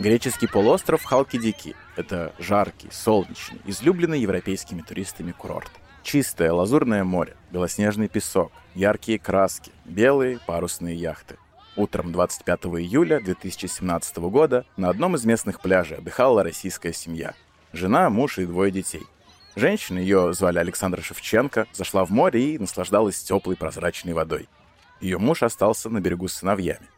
Греческий полуостров Халкидики – это жаркий, солнечный, излюбленный европейскими туристами курорт. Чистое лазурное море, белоснежный песок, яркие краски, белые парусные яхты. Утром 25 июля 2017 года на одном из местных пляжей отдыхала российская семья. Жена, муж и двое детей. Женщина, ее звали Александра Шевченко, зашла в море и наслаждалась теплой прозрачной водой. Ее муж остался на берегу с сыновьями.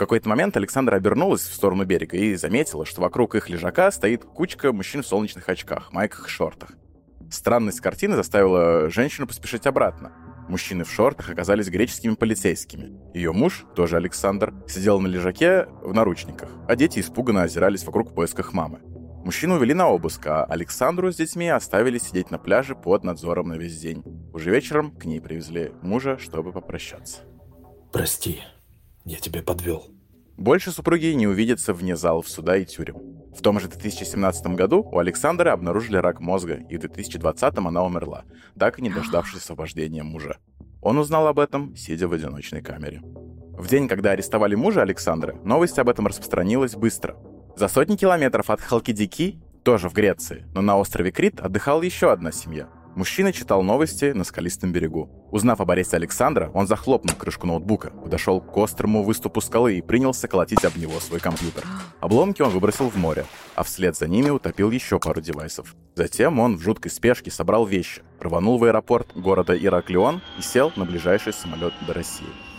Какой-то момент Александра обернулась в сторону берега и заметила, что вокруг их лежака стоит кучка мужчин в солнечных очках, майках и шортах. Странность картины заставила женщину поспешить обратно. Мужчины в шортах оказались греческими полицейскими. Ее муж, тоже Александр, сидел на лежаке в наручниках, а дети испуганно озирались вокруг в поисках мамы. Мужчину увели на обыск, а Александру с детьми оставили сидеть на пляже под надзором на весь день. Уже вечером к ней привезли мужа, чтобы попрощаться. Прости, я тебя подвел. Больше супруги не увидятся вне залов суда и тюрем. В том же 2017 году у Александра обнаружили рак мозга, и в 2020 она умерла, так и не дождавшись освобождения мужа. Он узнал об этом, сидя в одиночной камере. В день, когда арестовали мужа Александра, новость об этом распространилась быстро. За сотни километров от Халкидики, тоже в Греции, но на острове Крит отдыхала еще одна семья – Мужчина читал новости на скалистом берегу. Узнав об аресте Александра, он захлопнул крышку ноутбука, подошел к острому выступу скалы и принялся колотить об него свой компьютер. Обломки он выбросил в море, а вслед за ними утопил еще пару девайсов. Затем он в жуткой спешке собрал вещи, рванул в аэропорт города Ираклион и сел на ближайший самолет до России.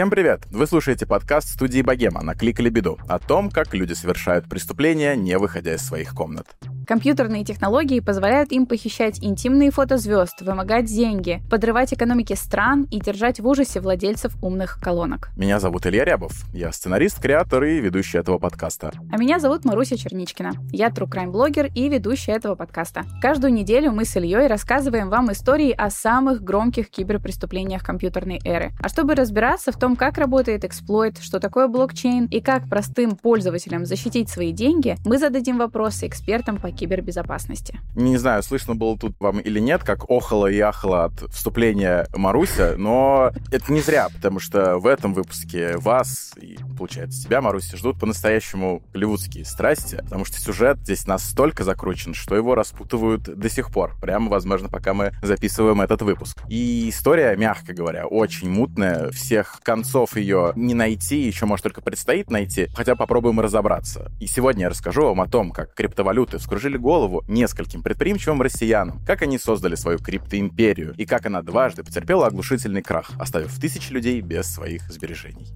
Всем привет! Вы слушаете подкаст студии Богема на Клик или Беду о том, как люди совершают преступления, не выходя из своих комнат. Компьютерные технологии позволяют им похищать интимные фото звезд, вымогать деньги, подрывать экономики стран и держать в ужасе владельцев умных колонок. Меня зовут Илья Рябов. Я сценарист, креатор и ведущий этого подкаста. А меня зовут Маруся Черничкина. Я true crime блогер и ведущая этого подкаста. Каждую неделю мы с Ильей рассказываем вам истории о самых громких киберпреступлениях компьютерной эры. А чтобы разбираться в том, как работает эксплойт, что такое блокчейн и как простым пользователям защитить свои деньги, мы зададим вопросы экспертам по кибербезопасности. Не знаю, слышно было тут вам или нет, как охала и ахала от вступления Маруся, но это не зря, потому что в этом выпуске вас и, получается, тебя, Маруся, ждут по-настоящему голливудские страсти, потому что сюжет здесь настолько закручен, что его распутывают до сих пор, прямо, возможно, пока мы записываем этот выпуск. И история, мягко говоря, очень мутная, всех концов ее не найти, еще, может, только предстоит найти, хотя попробуем разобраться. И сегодня я расскажу вам о том, как криптовалюты вскружили вскружили голову нескольким предприимчивым россиянам, как они создали свою криптоимперию и как она дважды потерпела оглушительный крах, оставив тысячи людей без своих сбережений.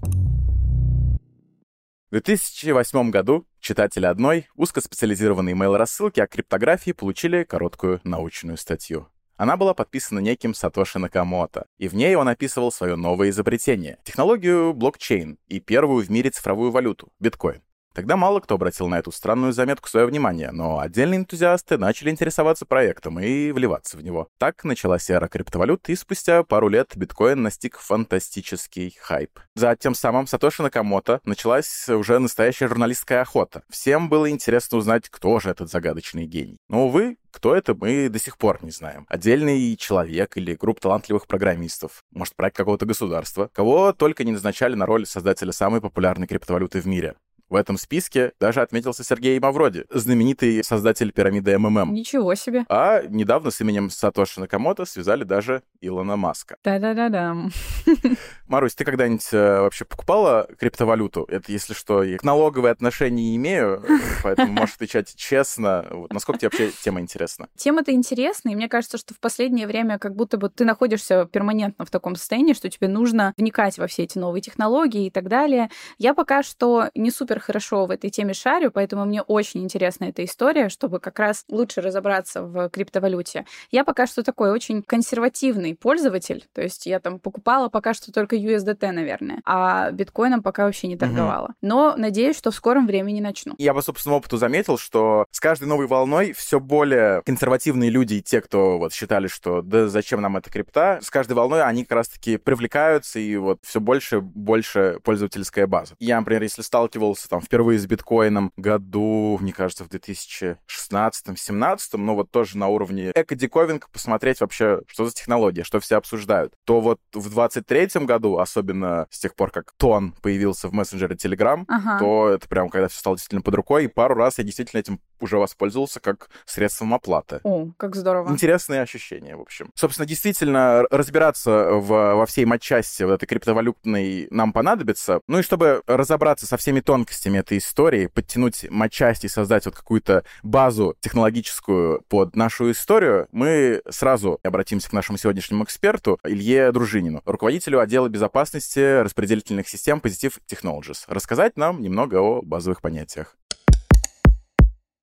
В 2008 году читатели одной узкоспециализированной email-рассылки о криптографии получили короткую научную статью. Она была подписана неким Сатоши Накамото, и в ней он описывал свое новое изобретение — технологию блокчейн и первую в мире цифровую валюту — биткоин. Тогда мало кто обратил на эту странную заметку свое внимание, но отдельные энтузиасты начали интересоваться проектом и вливаться в него. Так началась эра криптовалют, и спустя пару лет биткоин настиг фантастический хайп. За тем самым Сатоши Накамото началась уже настоящая журналистская охота. Всем было интересно узнать, кто же этот загадочный гений. Но, увы, кто это, мы до сих пор не знаем. Отдельный человек или группа талантливых программистов, может, проект какого-то государства, кого только не назначали на роль создателя самой популярной криптовалюты в мире. В этом списке даже отметился Сергей Мавроди, знаменитый создатель пирамиды МММ. Ничего себе. А недавно с именем Сатоши Накамото связали даже Илона Маска. Да-да-да-да. Марусь, ты когда-нибудь э, вообще покупала криптовалюту? Это, если что, я к налоговой отношения не имею, поэтому можешь отвечать честно. Вот. Насколько тебе вообще тема интересна? Тема-то интересная, и мне кажется, что в последнее время как будто бы ты находишься перманентно в таком состоянии, что тебе нужно вникать во все эти новые технологии и так далее. Я пока что не супер супер хорошо в этой теме шарю, поэтому мне очень интересна эта история, чтобы как раз лучше разобраться в криптовалюте. Я пока что такой очень консервативный пользователь, то есть я там покупала пока что только USDT, наверное, а биткоином пока вообще не торговала. Угу. Но надеюсь, что в скором времени начну. Я по собственному опыту заметил, что с каждой новой волной все более консервативные люди, те, кто вот считали, что да зачем нам эта крипта, с каждой волной они как раз-таки привлекаются, и вот все больше больше пользовательская база. Я, например, если сталкивался там впервые с биткоином году, мне кажется, в 2016-17, но вот тоже на уровне эко-диковинг посмотреть вообще, что за технология, что все обсуждают. То вот в 23 году, особенно с тех пор, как Тон появился в мессенджере Telegram, ага. то это прям когда все стало действительно под рукой, и пару раз я действительно этим уже воспользовался как средством оплаты. О, как здорово. Интересные ощущения, в общем. Собственно, действительно, разбираться в, во всей матчасти вот этой криптовалютной нам понадобится. Ну и чтобы разобраться со всеми тонкостями этой истории, подтянуть матчасть и создать вот какую-то базу технологическую под нашу историю, мы сразу обратимся к нашему сегодняшнему эксперту Илье Дружинину, руководителю отдела безопасности распределительных систем Positive Technologies, рассказать нам немного о базовых понятиях.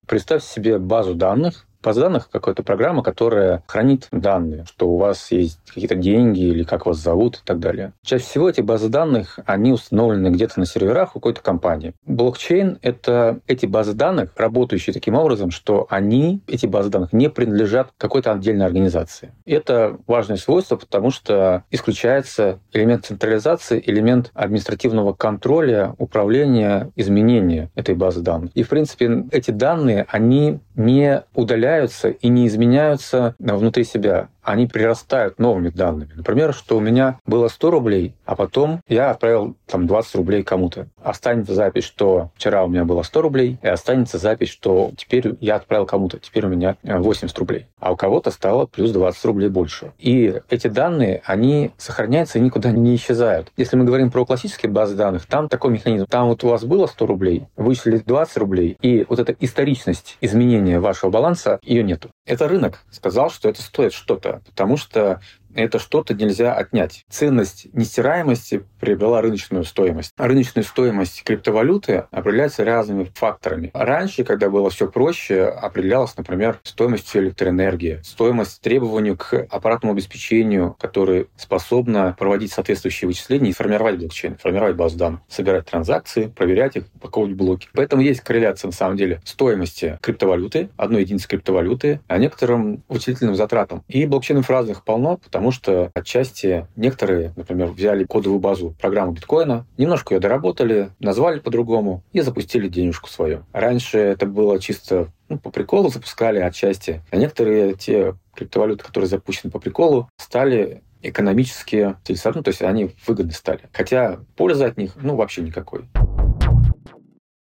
Представьте себе базу данных, база данных какая-то программа, которая хранит данные, что у вас есть какие-то деньги или как вас зовут и так далее. Чаще всего эти базы данных, они установлены где-то на серверах у какой-то компании. Блокчейн — это эти базы данных, работающие таким образом, что они, эти базы данных, не принадлежат какой-то отдельной организации. Это важное свойство, потому что исключается элемент централизации, элемент административного контроля, управления, изменения этой базы данных. И, в принципе, эти данные, они не удаляются и не изменяются внутри себя они прирастают новыми данными. Например, что у меня было 100 рублей, а потом я отправил там 20 рублей кому-то. Останется запись, что вчера у меня было 100 рублей, и останется запись, что теперь я отправил кому-то, теперь у меня 80 рублей. А у кого-то стало плюс 20 рублей больше. И эти данные, они сохраняются и никуда не исчезают. Если мы говорим про классические базы данных, там такой механизм. Там вот у вас было 100 рублей, вычислили 20 рублей, и вот эта историчность изменения вашего баланса, ее нету. Это рынок сказал, что это стоит что-то, потому что это что-то нельзя отнять. Ценность нестираемости приобрела рыночную стоимость. А рыночная стоимость криптовалюты определяется разными факторами. Раньше, когда было все проще, определялась, например, стоимость электроэнергии, стоимость требований к аппаратному обеспечению, которое способно проводить соответствующие вычисления и формировать блокчейн, формировать базу данных, собирать транзакции, проверять их, упаковывать блоки. Поэтому есть корреляция, на самом деле, стоимости криптовалюты, одной единицы криптовалюты, а некоторым вычислительным затратам. И блокчейнов разных полно, потому потому что отчасти некоторые, например, взяли кодовую базу программы биткоина, немножко ее доработали, назвали по-другому и запустили денежку свою. Раньше это было чисто ну, по приколу запускали отчасти, а некоторые те криптовалюты, которые запущены по приколу, стали экономически целесообразны, то есть они выгодны стали. Хотя пользы от них, ну, вообще никакой.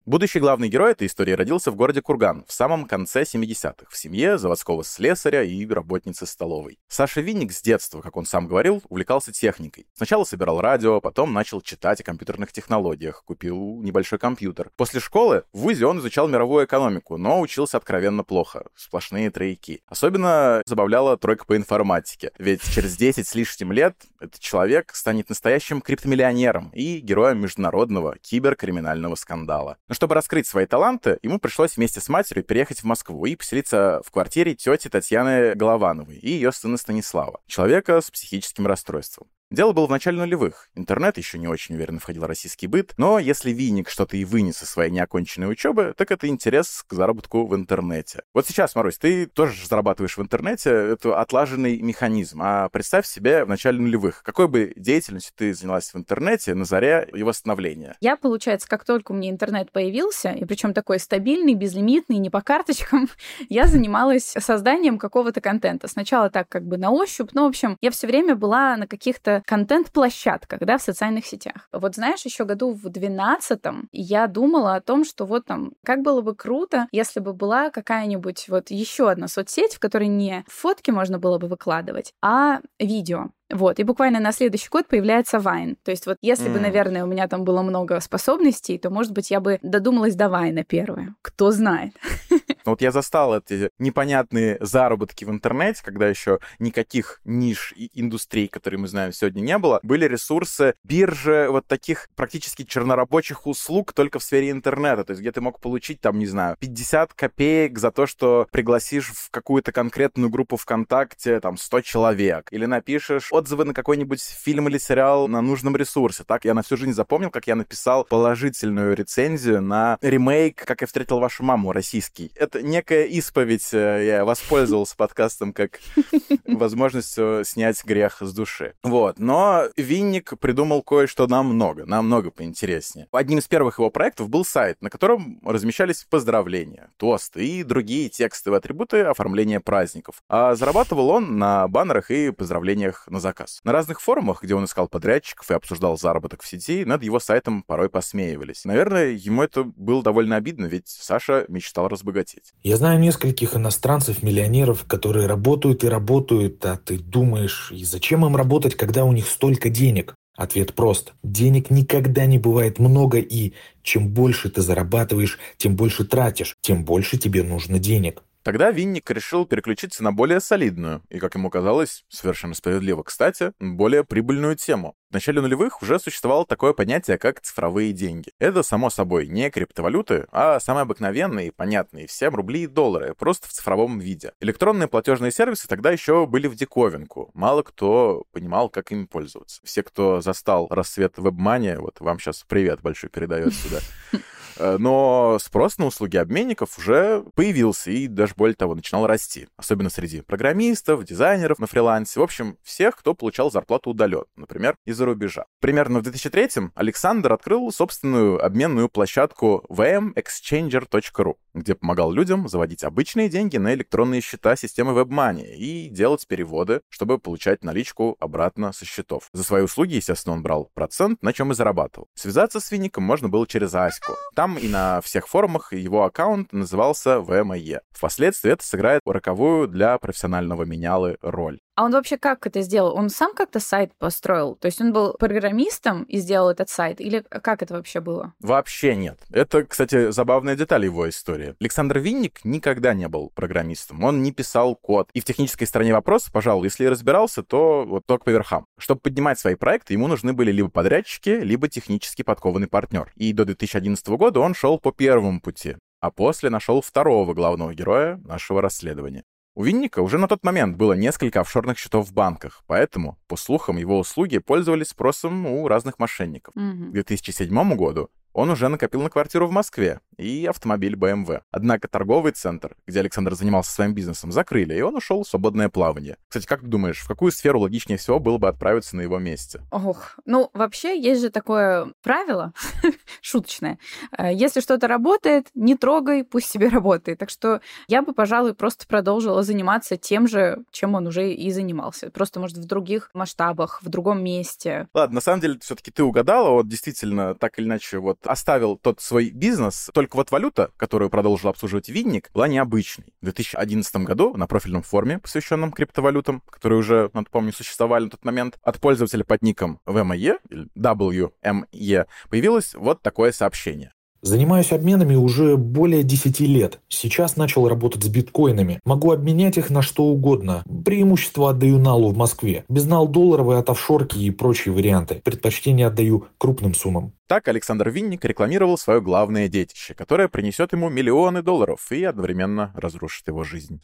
Будущий главный герой этой истории родился в городе Курган в самом конце 70-х, в семье заводского слесаря и работницы столовой. Саша Винник с детства, как он сам говорил, увлекался техникой. Сначала собирал радио, потом начал читать о компьютерных технологиях, купил небольшой компьютер. После школы в ВУЗе он изучал мировую экономику, но учился откровенно плохо, сплошные тройки. Особенно забавляла тройка по информатике, ведь через 10 с лишним лет этот человек станет настоящим криптомиллионером и героем международного киберкриминального скандала чтобы раскрыть свои таланты, ему пришлось вместе с матерью переехать в Москву и поселиться в квартире тети Татьяны Головановой и ее сына Станислава, человека с психическим расстройством. Дело было в начале нулевых. Интернет еще не очень уверенно входил в российский быт, но если Винник что-то и вынес из своей неоконченной учебы, так это интерес к заработку в интернете. Вот сейчас, Марусь, ты тоже зарабатываешь в интернете, это отлаженный механизм. А представь себе в начале нулевых, какой бы деятельностью ты занялась в интернете на заре его становления? Я, получается, как только у меня интернет появился, и причем такой стабильный, безлимитный, не по карточкам, я занималась созданием какого-то контента. Сначала так как бы на ощупь, но, в общем, я все время была на каких-то контент-площадках, да, в социальных сетях. Вот знаешь, еще году в 12 я думала о том, что вот там, как было бы круто, если бы была какая-нибудь вот еще одна соцсеть, в которой не фотки можно было бы выкладывать, а видео. Вот, и буквально на следующий год появляется Вайн. То есть вот если mm. бы, наверное, у меня там было много способностей, то, может быть, я бы додумалась до Вайна первое. Кто знает. Но вот я застал эти непонятные заработки в интернете, когда еще никаких ниш и индустрий, которые мы знаем сегодня, не было. Были ресурсы, биржи вот таких практически чернорабочих услуг только в сфере интернета. То есть где ты мог получить, там, не знаю, 50 копеек за то, что пригласишь в какую-то конкретную группу ВКонтакте, там, 100 человек. Или напишешь отзывы на какой-нибудь фильм или сериал на нужном ресурсе. Так я на всю жизнь запомнил, как я написал положительную рецензию на ремейк «Как я встретил вашу маму» российский. Это некая исповедь. Э, я воспользовался подкастом как возможностью снять грех с души. Вот. Но Винник придумал кое-что намного, намного поинтереснее. Одним из первых его проектов был сайт, на котором размещались поздравления, тосты и другие текстовые атрибуты оформления праздников. А зарабатывал он на баннерах и поздравлениях на заказ. На разных форумах, где он искал подрядчиков и обсуждал заработок в сети, над его сайтом порой посмеивались. Наверное, ему это было довольно обидно, ведь Саша мечтал разбогатеть. Я знаю нескольких иностранцев-миллионеров, которые работают и работают, а ты думаешь, и зачем им работать, когда у них столько денег? Ответ прост. Денег никогда не бывает много, и чем больше ты зарабатываешь, тем больше тратишь, тем больше тебе нужно денег. Тогда Винник решил переключиться на более солидную и, как ему казалось, совершенно справедливо, кстати, более прибыльную тему. В начале нулевых уже существовало такое понятие, как цифровые деньги. Это, само собой, не криптовалюты, а самые обыкновенные, понятные всем рубли и доллары, просто в цифровом виде. Электронные платежные сервисы тогда еще были в диковинку. Мало кто понимал, как ими пользоваться. Все, кто застал рассвет вебмания, вот вам сейчас привет большой передает сюда. Э, но спрос на услуги обменников уже появился и даже более того начинал расти. Особенно среди программистов, дизайнеров на фрилансе. В общем, всех, кто получал зарплату удаленно, например, из-за рубежа. Примерно в 2003-м Александр открыл собственную обменную площадку vmexchanger.ru, где помогал людям заводить обычные деньги на электронные счета системы WebMoney и делать переводы, чтобы получать наличку обратно со счетов. За свои услуги, естественно, он брал процент, на чем и зарабатывал. Связаться с Винником можно было через Аську. Там там и на всех форумах его аккаунт назывался VME. Впоследствии это сыграет роковую для профессионального менялы роль. А он вообще как это сделал? Он сам как-то сайт построил? То есть он был программистом и сделал этот сайт? Или как это вообще было? Вообще нет. Это, кстати, забавная деталь его истории. Александр Винник никогда не был программистом. Он не писал код. И в технической стороне вопроса, пожалуй, если и разбирался, то вот только по верхам. Чтобы поднимать свои проекты, ему нужны были либо подрядчики, либо технически подкованный партнер. И до 2011 года он шел по первому пути а после нашел второго главного героя нашего расследования. У Винника уже на тот момент было несколько офшорных счетов в банках, поэтому, по слухам, его услуги пользовались спросом у разных мошенников. Mm-hmm. К 2007 году он уже накопил на квартиру в Москве и автомобиль BMW. Однако торговый центр, где Александр занимался своим бизнесом, закрыли, и он ушел в свободное плавание. Кстати, как ты думаешь, в какую сферу логичнее всего было бы отправиться на его месте? Ох, ну вообще есть же такое правило шуточное. Э, если что-то работает, не трогай, пусть себе работает. Так что я бы, пожалуй, просто продолжила заниматься тем же, чем он уже и занимался. Просто, может, в других масштабах, в другом месте. Ладно, на самом деле, все-таки ты угадала, вот действительно, так или иначе, вот оставил тот свой бизнес, только вот валюта, которую продолжил обслуживать Винник, была необычной. В 2011 году на профильном форуме, посвященном криптовалютам, которые уже, надо помню, существовали на тот момент, от пользователя под ником или WME, появилось вот такое сообщение. Занимаюсь обменами уже более 10 лет. Сейчас начал работать с биткоинами. Могу обменять их на что угодно. Преимущество отдаю налу в Москве. Без нал долларовые от офшорки и прочие варианты. Предпочтение отдаю крупным суммам. Так Александр Винник рекламировал свое главное детище, которое принесет ему миллионы долларов и одновременно разрушит его жизнь.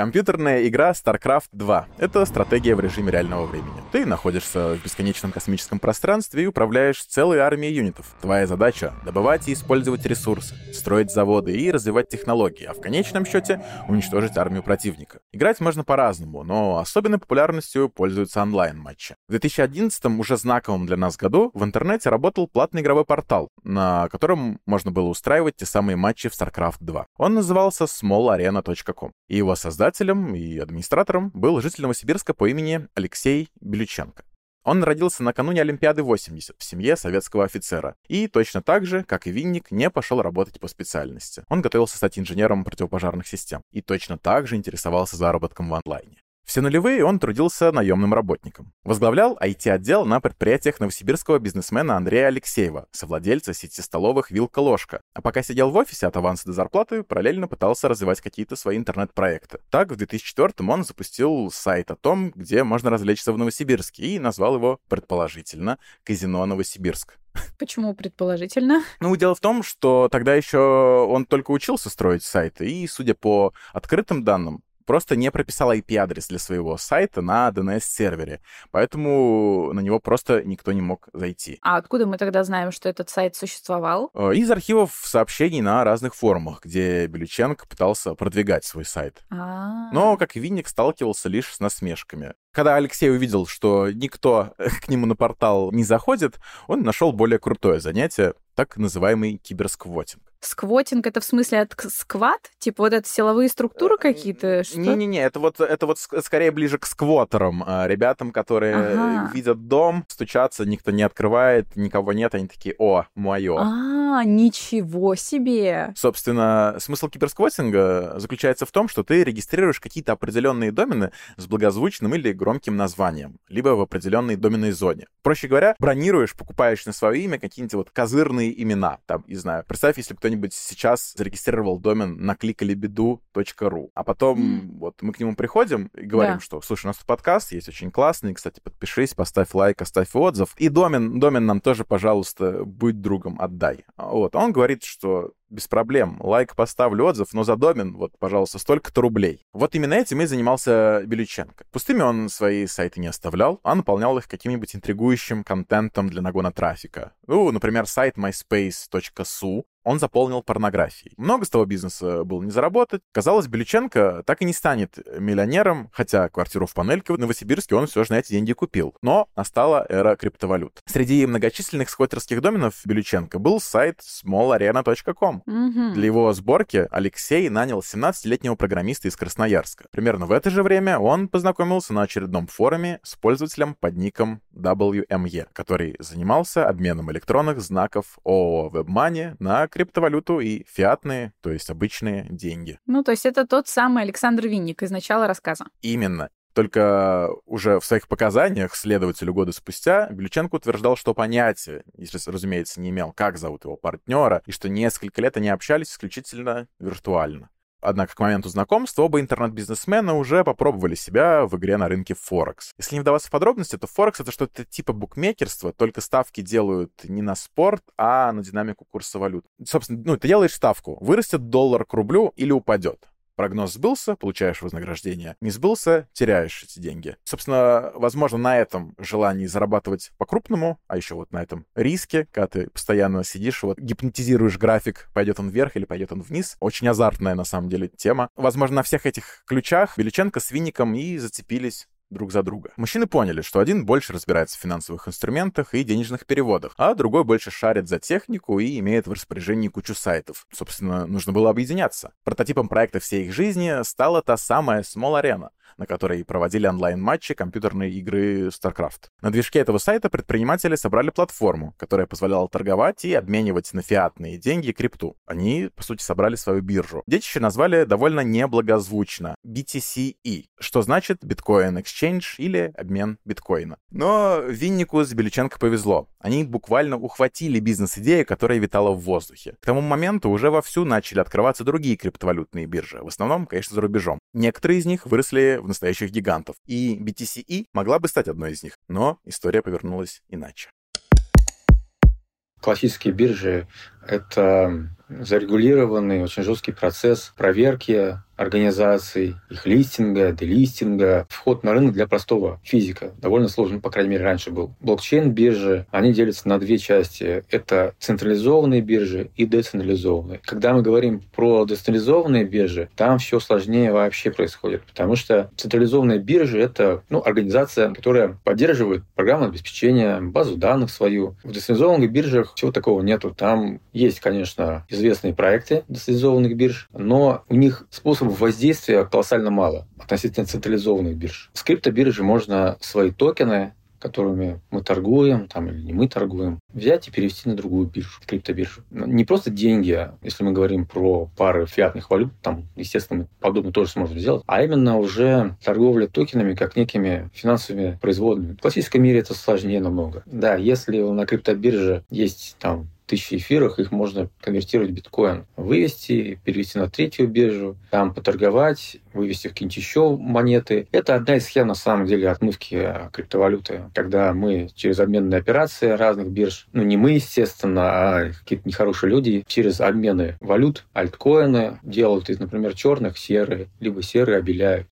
Компьютерная игра StarCraft 2 — это стратегия в режиме реального времени. Ты находишься в бесконечном космическом пространстве и управляешь целой армией юнитов. Твоя задача — добывать и использовать ресурсы, строить заводы и развивать технологии, а в конечном счете уничтожить армию противника. Играть можно по-разному, но особенной популярностью пользуются онлайн-матчи. В 2011 уже знаковом для нас году в интернете работал платный игровой портал, на котором можно было устраивать те самые матчи в StarCraft 2. Он назывался smallarena.com, и его создатель Создателем и администратором был житель Новосибирска по имени Алексей Белюченко. Он родился накануне Олимпиады 80 в семье советского офицера и точно так же, как и Винник, не пошел работать по специальности. Он готовился стать инженером противопожарных систем и точно так же интересовался заработком в онлайне. Все нулевые он трудился наемным работником. Возглавлял IT-отдел на предприятиях новосибирского бизнесмена Андрея Алексеева, совладельца сети столовых «Вилка-ложка». А пока сидел в офисе от аванса до зарплаты, параллельно пытался развивать какие-то свои интернет-проекты. Так, в 2004 он запустил сайт о том, где можно развлечься в Новосибирске, и назвал его, предположительно, «Казино Новосибирск». Почему предположительно? Ну, дело в том, что тогда еще он только учился строить сайты, и, судя по открытым данным, просто не прописал IP-адрес для своего сайта на DNS-сервере, поэтому на него просто никто не мог зайти. А откуда мы тогда знаем, что этот сайт существовал? Э, из архивов сообщений на разных форумах, где Белюченко пытался продвигать свой сайт. А-а-а. Но, как и Винник, сталкивался лишь с насмешками. Когда Алексей увидел, что никто к нему на портал не заходит, он нашел более крутое занятие, так называемый киберсквотинг. Сквотинг это в смысле от скват? Типа вот это силовые структуры какие-то? Что? Не-не-не, это вот, это вот ск- скорее ближе к сквотерам, а, ребятам, которые Ага. видят дом, стучатся, никто не открывает, никого нет, они такие, о, мое. А, ничего себе! Собственно, смысл киберсквотинга заключается в том, что ты регистрируешь какие-то определенные домены с благозвучным или громким названием, либо в определенной доменной зоне. Проще говоря, бронируешь, покупаешь на свое имя какие-нибудь вот козырные имена. Там, не знаю, представь, если кто-нибудь сейчас зарегистрировал домен накликалибеду.ру, а потом М. вот мы к нему приходим и говорим, Да. что, слушай, у нас тут подкаст есть очень классный, кстати, подпишись, поставь лайк, оставь отзыв. И домен, домен нам тоже, пожалуйста, будь другом, отдай. Вот. А Он говорит, что без проблем. Лайк поставлю, отзыв, но за домен, вот, пожалуйста, столько-то рублей. Вот именно этим и занимался Белюченко. Пустыми он свои сайты не оставлял, а наполнял их каким-нибудь интригующим контентом для нагона трафика. Ну, например, сайт myspace.su он заполнил порнографией. Много с того бизнеса было не заработать. Казалось, Белюченко так и не станет миллионером, хотя квартиру в Панельке в Новосибирске он все же на эти деньги купил. Но настала эра криптовалют. Среди многочисленных сквотерских доменов Белюченко был сайт smallarena.com. Мгм. Для его сборки Алексей нанял 17-летнего программиста из Красноярска. Примерно в это же время он познакомился на очередном форуме с пользователем под ником WME, который занимался обменом электронных знаков ООО WebMoney на криптовалюту и фиатные, то есть обычные деньги. Ну, то есть это тот самый Александр Винник из начала рассказа. Именно. Только уже в своих показаниях следователю года спустя Белюченко утверждал, что понятия, если, разумеется, не имел, как зовут его партнера, и что несколько лет они общались исключительно виртуально. Однако к моменту знакомства оба интернет-бизнесмена уже попробовали себя в игре на рынке Форекс. Если не вдаваться в подробности, то Форекс — это что-то типа букмекерства, только ставки делают не на спорт, а на динамику курса валют. Собственно, ну, ты делаешь ставку, вырастет доллар к рублю или упадет. Прогноз сбылся, получаешь вознаграждение. Не сбылся, теряешь эти деньги. Собственно, возможно, на этом желании зарабатывать по-крупному, а еще вот на этом риске, когда ты постоянно сидишь, вот гипнотизируешь график, пойдет он вверх или пойдет он вниз. Очень азартная, на самом деле, тема. Возможно, на всех этих ключах Белюченко с Винником и зацепились друг за друга. Мужчины поняли, что один больше разбирается в финансовых инструментах и денежных переводах, а другой больше шарит за технику и имеет в распоряжении кучу сайтов. Собственно, нужно было объединяться. Прототипом проекта всей их жизни стала та самая Small Arena, на которой проводили онлайн-матчи компьютерной игры StarCraft. На движке этого сайта предприниматели собрали платформу, которая позволяла торговать и обменивать на фиатные деньги крипту. Они, по сути, собрали свою биржу. Детище назвали довольно неблагозвучно — BTCE, что значит Bitcoin Exchange или обмен биткоина. Но Виннику с Белюченко повезло. Они буквально ухватили бизнес-идею, которая витала в воздухе. К тому моменту уже вовсю начали открываться другие криптовалютные биржи, в основном, конечно, за рубежом. Некоторые из них выросли в настоящих гигантов, и BTCE могла бы стать одной из них, но история повернулась иначе. Классические биржи — это зарегулированный, очень жесткий процесс проверки организаций, их листинга, делистинга, вход на рынок для простого физика. Довольно сложно, по крайней мере, раньше был. Блокчейн-биржи, они делятся на две части. Это централизованные биржи и децентрализованные. Когда мы говорим про децентрализованные биржи, там все сложнее вообще происходит, потому что централизованные биржи — это ну, организация, которая поддерживает программное обеспечение, базу данных свою. В децентрализованных биржах всего такого нету. Там есть, конечно, известные проекты децентрализованных бирж, но у них способов воздействия колоссально мало относительно централизованных бирж. С криптобиржи можно свои токены которыми мы торгуем, там, или не мы торгуем, взять и перевести на другую биржу, криптобиржу. Не просто деньги, а если мы говорим про пары фиатных валют, там, естественно, мы подобное тоже сможем сделать, а именно уже торговля токенами как некими финансовыми производными. В классическом мире это сложнее намного. Да, если на криптобирже есть там тысячи эфирах, их можно конвертировать в биткоин. Вывести, перевести на третью биржу, там поторговать, вывести в какие-нибудь еще монеты. Это одна из схем, на самом деле, отмывки криптовалюты, когда мы через обменные операции разных бирж, ну не мы, естественно, а какие-то нехорошие люди, через обмены валют, альткоины делают из, например, черных серые, либо серые обеляют.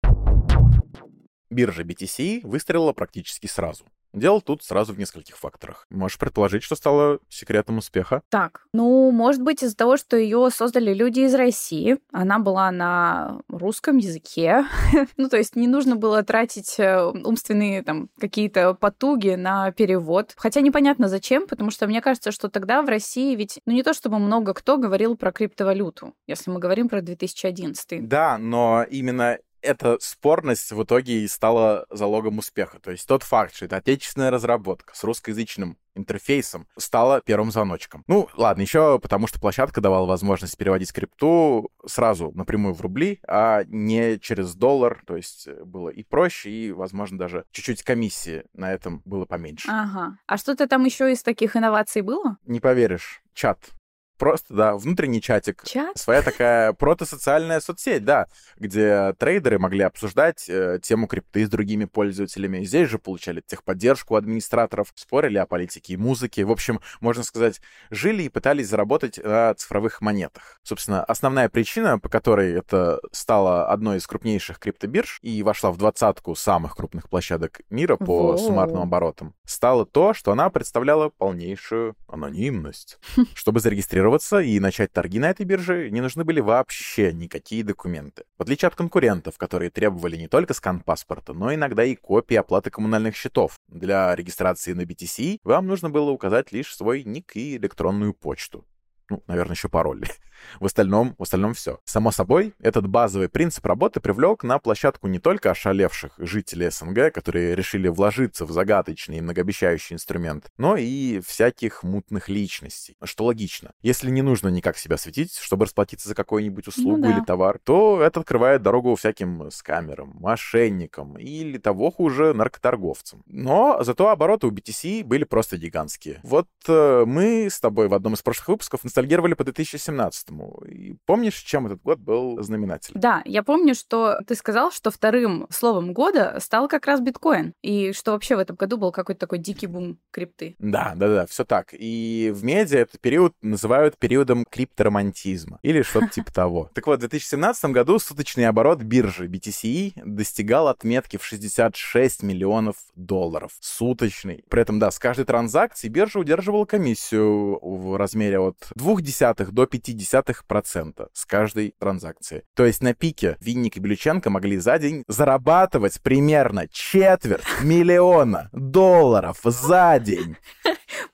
Биржа BTC выстрелила практически сразу. Дело тут сразу в нескольких факторах. Можешь предположить, что стало секретом успеха? Так, ну, может быть, из-за того, что ее создали люди из России. Она была на русском языке. ну, то есть не нужно было тратить э, умственные там какие-то потуги на перевод. Хотя непонятно зачем, потому что мне кажется, что тогда в России ведь, ну, не то чтобы много кто говорил про криптовалюту, если мы говорим про 2011. Да, но именно эта спорность в итоге и стала залогом успеха. То есть тот факт, что это отечественная разработка с русскоязычным интерфейсом стала первым звоночком. Ну, ладно, еще потому что площадка давала возможность переводить крипту сразу напрямую в рубли, а не через доллар. То есть было и проще, и, возможно, даже чуть-чуть комиссии на этом было поменьше. Ага. А что-то там еще из таких инноваций было? Не поверишь. Чат Просто, да, внутренний чатик. Чат? Своя такая протосоциальная соцсеть, да, где трейдеры могли обсуждать э, тему крипты с другими пользователями. Здесь же получали техподдержку администраторов, спорили о политике и музыке. В общем, можно сказать, жили и пытались заработать на цифровых монетах. Собственно, основная причина, по которой это стало одной из крупнейших криптобирж и вошла в двадцатку самых крупных площадок мира по Воу. суммарным оборотам, стало то, что она представляла полнейшую анонимность. Чтобы зарегистрировать зарегистрироваться и начать торги на этой бирже не нужны были вообще никакие документы. В отличие от конкурентов, которые требовали не только скан паспорта, но иногда и копии оплаты коммунальных счетов. Для регистрации на BTC вам нужно было указать лишь свой ник и электронную почту. Ну, наверное, еще пароль. В остальном, в остальном все. Само собой, этот базовый принцип работы привлек на площадку не только ошалевших жителей СНГ, которые решили вложиться в загадочный и многообещающий инструмент, но и всяких мутных личностей. Что логично. Если не нужно никак себя светить, чтобы расплатиться за какую-нибудь ну услугу ну, да. или товар, то это открывает дорогу всяким скамерам, мошенникам или того хуже наркоторговцам. Но зато обороты у BTC были просто гигантские. Вот э, мы с тобой в одном из прошлых выпусков ностальгировали по 2017 2019 И помнишь, чем этот год был знаменателен? Да, я помню, что ты сказал, что вторым словом года стал как раз биткоин. И что вообще в этом году был какой-то такой дикий бум крипты. Да, да, да, все так. И в медиа этот период называют периодом крипторомантизма или что-то типа того. Так вот, в 2017 году суточный оборот биржи BTC достигал отметки в 66 миллионов долларов. Суточный. При этом, да, с каждой транзакции биржа удерживала комиссию в размере от 0,2 до 0,5 0,2% с каждой транзакции. То есть на пике Винник и Блюченко могли за день зарабатывать примерно четверть миллиона долларов за день.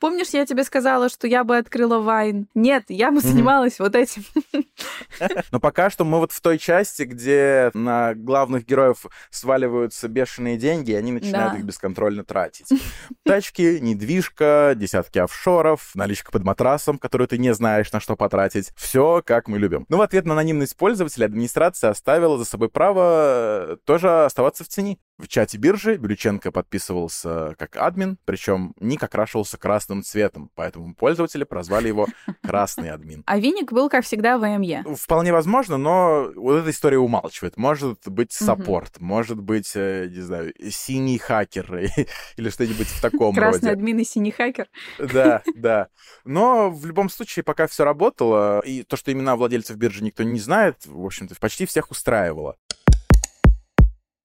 Помнишь, я тебе сказала, что я бы открыла Вайн? Нет, я бы занималась вот этим. Но пока что мы вот в той части, где на главных героев сваливаются бешеные деньги, и они начинают их бесконтрольно тратить. Тачки, недвижка, десятки офшоров, наличка под матрасом, которую ты не знаешь, на что потратить. Все, как мы любим. Ну, в ответ на анонимность пользователя администрация оставила за собой право э, тоже оставаться в тени. В чате биржи Бирюченко подписывался как админ, причем ник окрашивался красным цветом, поэтому пользователи прозвали его «красный админ». А Виник был, как всегда, в ВМЕ. Вполне возможно, но вот эта история умалчивает. Может быть саппорт, может быть, э, не знаю, синий хакер или что-нибудь в таком роде. Красный админ и синий хакер. Да, да. Но в любом случае, пока все работало, и то, что имена владельцев биржи никто не знает, в общем-то, почти всех устраивало.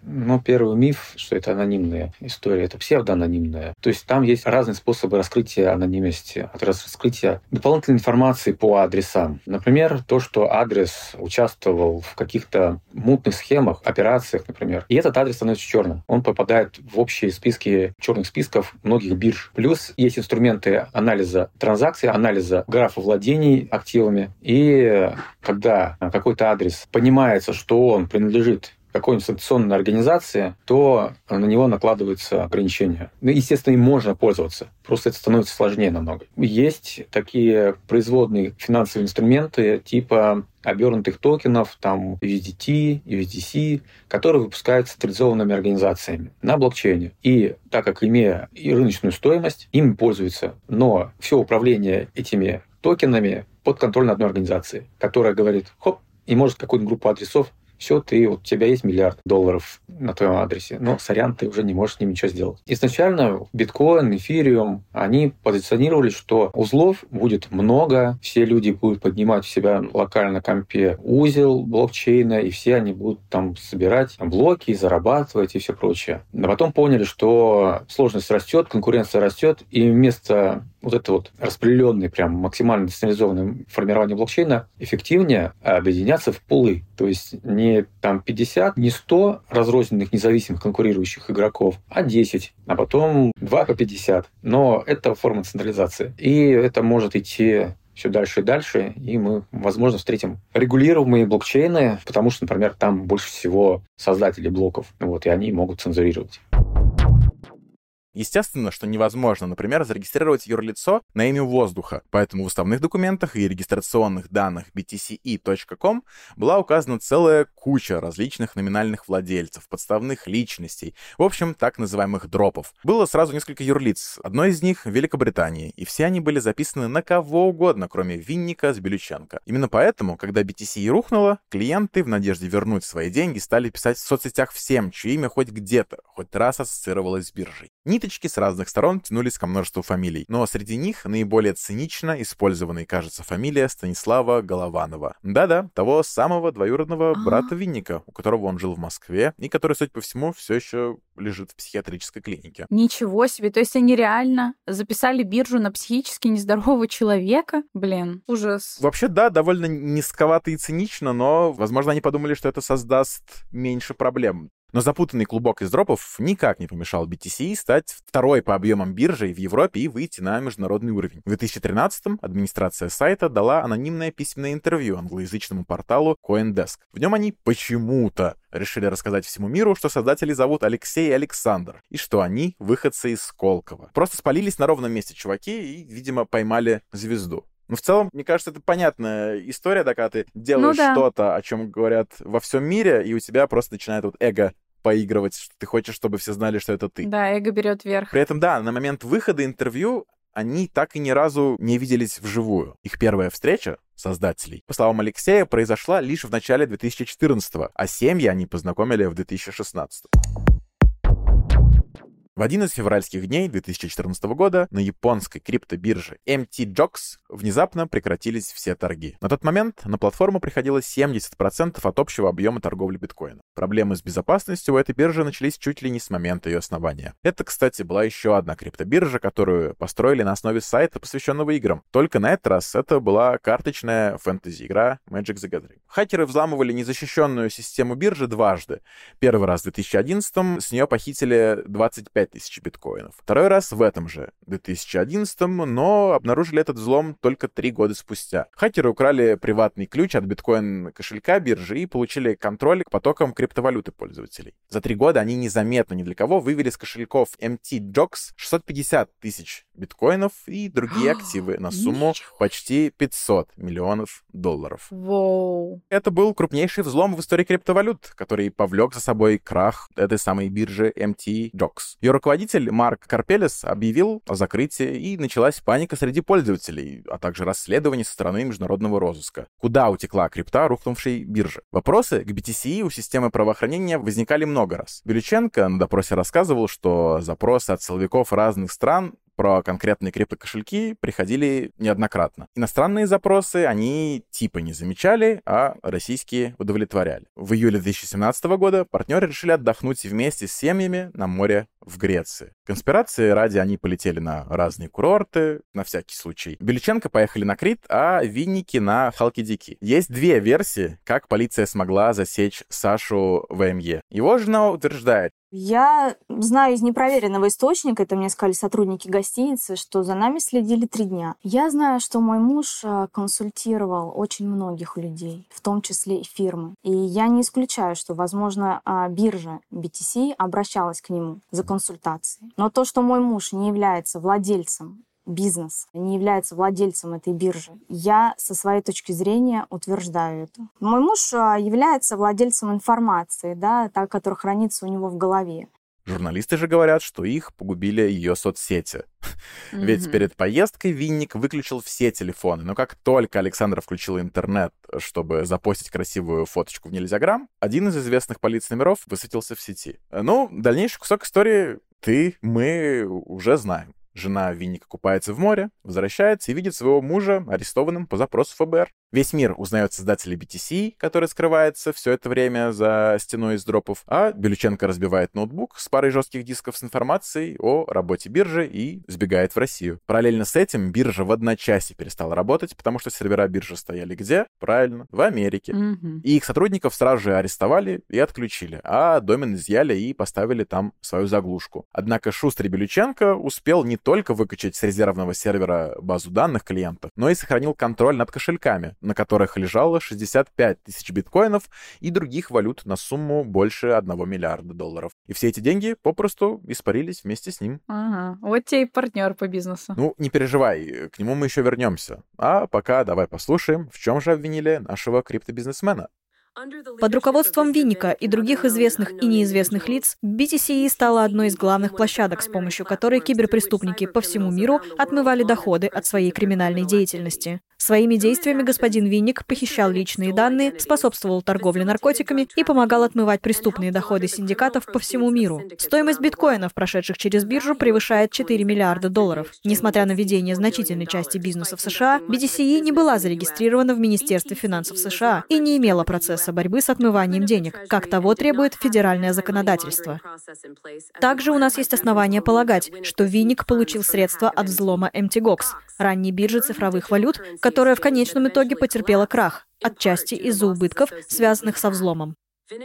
Ну, первый миф, что это анонимная история, это псевдоанонимная. То есть там есть разные способы раскрытия анонимности, от раскрытия дополнительной информации по адресам. Например, то, что адрес участвовал в каких-то мутных схемах, операциях, например. И этот адрес становится черным. Он попадает в общие списки черных списков многих бирж. Плюс есть инструменты анализа транзакций, анализа графа владений активами. И когда какой-то адрес понимается, что он принадлежит какой-нибудь санкционной организации, то на него накладываются ограничения. Ну, естественно, им можно пользоваться, просто это становится сложнее намного. Есть такие производные финансовые инструменты типа обернутых токенов, там USDT, USDC, которые выпускаются централизованными организациями на блокчейне. И так как имея и рыночную стоимость, ими пользуются. Но все управление этими токенами под контроль одной организации, которая говорит, хоп, и может какую-то группу адресов все, ты, вот, у тебя есть миллиард долларов на твоем адресе, но, сорян, ты уже не можешь с ним ничего сделать. Изначально биткоин, эфириум, они позиционировали, что узлов будет много, все люди будут поднимать в себя локально на компе узел блокчейна, и все они будут там собирать блоки, зарабатывать и все прочее. А потом поняли, что сложность растет, конкуренция растет, и вместо вот это вот распределенное, прям максимально децентрализованное формирование блокчейна эффективнее объединяться в пулы. То есть не там 50, не 100 разрозненных независимых конкурирующих игроков, а 10, а потом 2 по 50. Но это форма централизации. И это может идти все дальше и дальше, и мы, возможно, встретим регулируемые блокчейны, потому что, например, там больше всего создателей блоков, вот, и они могут цензурировать. Естественно, что невозможно, например, зарегистрировать юрлицо на имя воздуха, поэтому в уставных документах и регистрационных данных btce.com была указана целая куча различных номинальных владельцев, подставных личностей, в общем, так называемых дропов. Было сразу несколько юрлиц, одно из них Великобритании, и все они были записаны на кого угодно, кроме Винника с Белюченко. Именно поэтому, когда BTC рухнула, клиенты в надежде вернуть свои деньги стали писать в соцсетях всем, чье имя хоть где-то, хоть раз ассоциировалось с биржей. Ниточки с разных сторон тянулись ко множеству фамилий, но среди них наиболее цинично использованной, кажется, фамилия Станислава Голованова. Да-да, того самого двоюродного брата Винника, у которого он жил в Москве, и который, судя по всему, все еще лежит в психиатрической клинике. Ничего себе, то есть они реально записали биржу на психически нездорового человека? Блин, ужас. Вообще, да, довольно низковато и цинично, но, возможно, они подумали, что это создаст меньше проблем. Но запутанный клубок из дропов никак не помешал BTC стать второй по объемам биржей в Европе и выйти на международный уровень. В 2013-м администрация сайта дала анонимное письменное интервью англоязычному порталу CoinDesk. В нем они почему-то решили рассказать всему миру, что создатели зовут Алексей и Александр, и что они выходцы из Сколково. Просто спалились на ровном месте чуваки и, видимо, поймали звезду. Ну, в целом, мне кажется, это понятная история, да, когда ты делаешь ну, да. что-то, о чем говорят во всем мире, и у тебя просто начинает вот эго поигрывать, что ты хочешь, чтобы все знали, что это ты. Да, эго берет верх. При этом, да, на момент выхода интервью они так и ни разу не виделись вживую. Их первая встреча создателей. По словам Алексея, произошла лишь в начале 2014 а семьи они познакомили в 2016 в один из февральских дней 2014 года на японской криптобирже MTJOX внезапно прекратились все торги. На тот момент на платформу приходилось 70% от общего объема торговли биткоина. Проблемы с безопасностью у этой биржи начались чуть ли не с момента ее основания. Это, кстати, была еще одна криптобиржа, которую построили на основе сайта, посвященного играм. Только на этот раз это была карточная фэнтези-игра Magic the Gathering. Хакеры взламывали незащищенную систему биржи дважды. Первый раз в 2011 с нее похитили 25 тысяч биткоинов. Второй раз в этом же 2011, но обнаружили этот взлом только три года спустя. Хакеры украли приватный ключ от биткоин-кошелька биржи и получили контроль к потокам криптовалюты пользователей. За три года они незаметно ни для кого вывели с кошельков MT-JOX 650 тысяч биткоинов и другие активы на сумму почти 500 миллионов долларов. Воу. Это был крупнейший взлом в истории криптовалют, который повлек за собой крах этой самой биржи MT-JOX. Ее руководитель Марк Карпелес объявил о закрытии, и началась паника среди пользователей, а также расследование со стороны международного розыска. Куда утекла крипта рухнувшей биржи? Вопросы к BTC у системы правоохранения возникали много раз. Белюченко на допросе рассказывал, что запросы от силовиков разных стран про конкретные криптокошельки приходили неоднократно. Иностранные запросы они типа не замечали, а российские удовлетворяли. В июле 2017 года партнеры решили отдохнуть вместе с семьями на море в Греции. Конспирации ради они полетели на разные курорты, на всякий случай. Беличенко поехали на Крит, а Винники на Халкидики. Есть две версии, как полиция смогла засечь Сашу ВМЕ. Его жена утверждает, я знаю из непроверенного источника, это мне сказали сотрудники гостиницы, что за нами следили три дня. Я знаю, что мой муж э, консультировал очень многих людей, в том числе и фирмы. И я не исключаю, что, возможно, а, биржа BTC обращалась к нему за консультацией. Но то, что мой муж не является владельцем бизнес не является владельцем этой биржи. Я со своей точки зрения утверждаю это. Мой муж а, является владельцем информации, да, та, которая хранится у него в голове. Журналисты же говорят, что их погубили ее соцсети. Ведь перед поездкой Винник выключил все телефоны, но как только Александра включила интернет, чтобы запостить красивую фоточку в Нельзяграм, один из известных полиц номеров высветился в сети. Ну, дальнейший кусок истории ты, мы уже знаем. Жена Винника купается в море, возвращается и видит своего мужа арестованным по запросу ФБР. Весь мир узнает создателя BTC, который скрывается все это время за стеной из дропов, а Белюченко разбивает ноутбук с парой жестких дисков с информацией о работе биржи и сбегает в Россию. Параллельно с этим биржа в одночасье перестала работать, потому что сервера биржи стояли где? Правильно, в Америке. Мгм. И их сотрудников сразу же арестовали и отключили, а домен изъяли и поставили там свою заглушку. Однако шустрый Белюченко успел не только выкачать с резервного сервера базу данных клиентов, но и сохранил контроль над кошельками, на которых лежало 65 тысяч биткоинов и других валют на сумму больше 1 миллиарда долларов. И все эти деньги попросту испарились вместе с ним. Ага. Вот тебе и партнер по бизнесу. Ну, не переживай, к нему мы еще вернемся. А пока давай послушаем, в чем же обвинили нашего криптобизнесмена. Под руководством Винника и других известных и неизвестных лиц, BTCE стала одной из главных площадок, с помощью которой киберпреступники по всему миру отмывали доходы от своей криминальной деятельности. Своими действиями господин Винник похищал личные данные, способствовал торговле наркотиками и помогал отмывать преступные доходы синдикатов по всему миру. Стоимость биткоинов, прошедших через биржу, превышает 4 миллиарда долларов. Несмотря на ведение значительной части бизнеса в США, BTCE не была зарегистрирована в Министерстве финансов США и не имела процесса борьбы с отмыванием денег, как того требует федеральное законодательство. Также у нас есть основания полагать, что Винник получил средства от взлома MTGOX, ранней биржи цифровых валют, которая в конечном итоге потерпела крах, отчасти из-за убытков, связанных со взломом.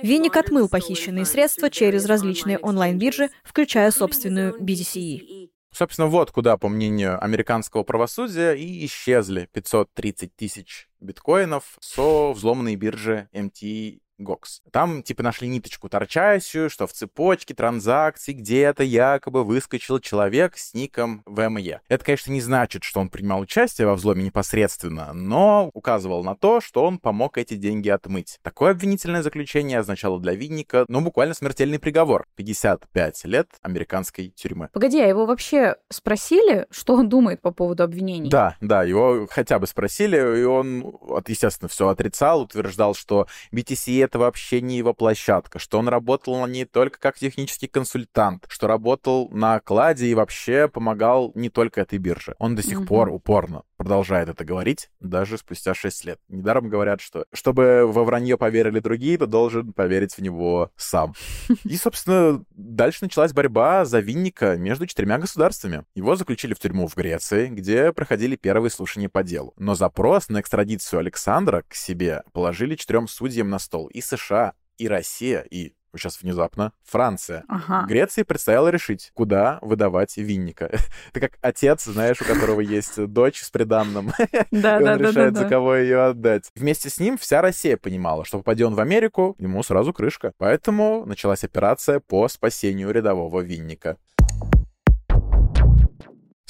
Винник отмыл похищенные средства через различные онлайн-биржи, включая собственную BTCE. Собственно, вот куда, по мнению американского правосудия, и исчезли 530 тысяч биткоинов со взломанной биржи MT Gox. Там, типа, нашли ниточку торчащую, что в цепочке транзакций где-то якобы выскочил человек с ником ВМЕ. Это, конечно, не значит, что он принимал участие во взломе непосредственно, но указывал на то, что он помог эти деньги отмыть. Такое обвинительное заключение означало для Винника, ну, буквально смертельный приговор. 55 лет американской тюрьмы. Погоди, а его вообще спросили, что он думает по поводу обвинений? Да, да, его хотя бы спросили, и он, естественно, все отрицал, утверждал, что BTC это вообще не его площадка, что он работал на ней только как технический консультант, что работал на окладе и вообще помогал не только этой бирже. Он до сих Мгм. пор упорно продолжает это говорить, даже спустя 6 лет. Недаром говорят, что чтобы во вранье поверили другие, то должен поверить в него сам. И, собственно, дальше началась борьба за Винника между четырьмя государствами. Его заключили в тюрьму в Греции, где проходили первые слушания по делу. Но запрос на экстрадицию Александра к себе положили четырем судьям на стол. И США, и Россия, и вот сейчас внезапно Франция. Ага. Греции предстояло решить, куда выдавать Винника. Ты как отец, знаешь, у которого есть дочь с приданным, Да, и он решает, за кого ее отдать. Вместе с ним вся Россия понимала, что попадет он в Америку, ему сразу крышка. Поэтому началась операция по спасению рядового Винника.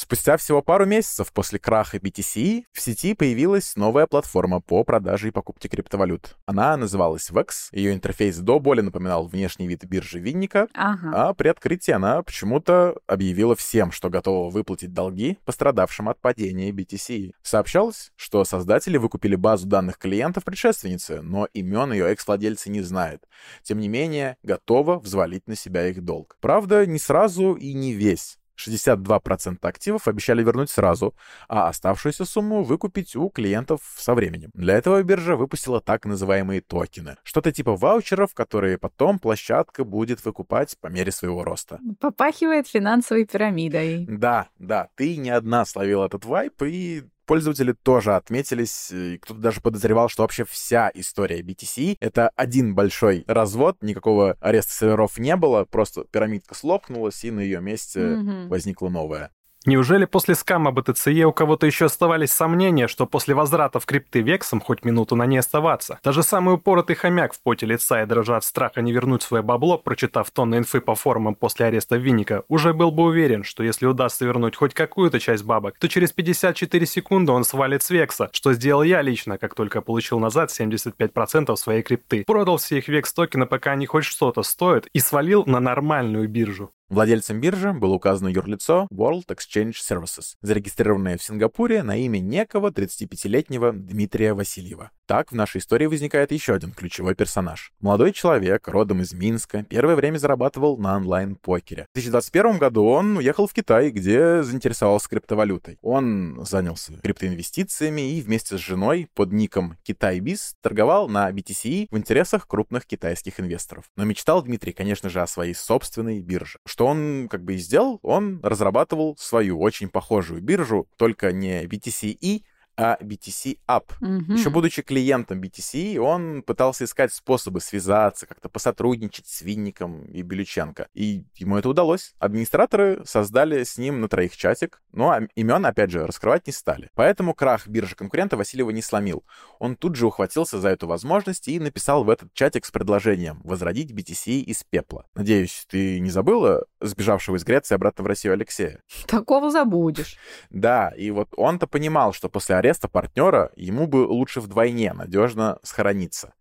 Спустя всего пару месяцев после краха BTC в сети появилась новая платформа по продаже и покупке криптовалют. Она называлась VEX, ее интерфейс до боли напоминал внешний вид биржи Винника, Ага. а при открытии она почему-то объявила всем, что готова выплатить долги пострадавшим от падения BTC. Сообщалось, что создатели выкупили базу данных клиентов предшественницы, но имен ее экс-владельцы не знают. Тем не менее, готова взвалить на себя их долг. Правда, не сразу и не весь. 62% активов обещали вернуть сразу, а оставшуюся сумму выкупить у клиентов со временем. Для этого биржа выпустила так называемые токены. Что-то типа ваучеров, которые потом площадка будет выкупать по мере своего роста. Попахивает финансовой пирамидой. Да, да, ты не одна словила этот вайп, и пользователи тоже отметились, и кто-то даже подозревал, что вообще вся история BTC — это один большой развод, никакого ареста серверов не было, просто пирамидка слопнулась, и на ее месте Мгм. возникла новая. Неужели после скама БТЦЕ у кого-то еще оставались сомнения, что после возврата в крипты Вексом хоть минуту на ней оставаться? Даже самый упоротый хомяк в поте лица и дрожа от страха не вернуть свое бабло, прочитав тонны инфы по форумам после ареста Винника, уже был бы уверен, что если удастся вернуть хоть какую-то часть бабок, то через 54 секунды он свалит с Векса, что сделал я лично, как только получил назад 75% своей крипты. Продал все их Векс токены, пока они хоть что-то стоят, и свалил на нормальную биржу. Владельцем биржи было указано юрлицо World Exchange Services, зарегистрированное в Сингапуре на имя некого 35-летнего Дмитрия Васильева. Так в нашей истории возникает еще один ключевой персонаж. Молодой человек, родом из Минска, первое время зарабатывал на онлайн-покере. В 2021 году он уехал в Китай, где заинтересовался криптовалютой. Он занялся криптоинвестициями и вместе с женой под ником KitaiBiz торговал на BTC в интересах крупных китайских инвесторов. Но мечтал Дмитрий, конечно же, о своей собственной бирже. Что он как бы и сделал? Он разрабатывал свою очень похожую биржу, только не BTC-E, а BTC App. Мгм. Еще будучи клиентом BTC, он пытался искать способы связаться, как-то посотрудничать с Винником и Белюченко. И ему это удалось. Администраторы создали с ним на троих чатик, но а- имен, опять же, раскрывать не стали. Поэтому крах биржи конкурента Васильева не сломил. Он тут же ухватился за эту возможность и написал в этот чатик с предложением возродить BTC из пепла. Надеюсь, ты не забыла сбежавшего из Греции обратно в Россию Алексея? Такого забудешь. Да, и вот он-то понимал, что после ареста партнера ему бы лучше вдвойне надежно схорониться.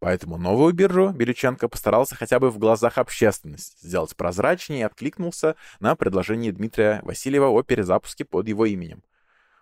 Поэтому новую биржу Белюченко постарался хотя бы в глазах общественности сделать прозрачнее и откликнулся на предложение Дмитрия Васильева о перезапуске под его именем.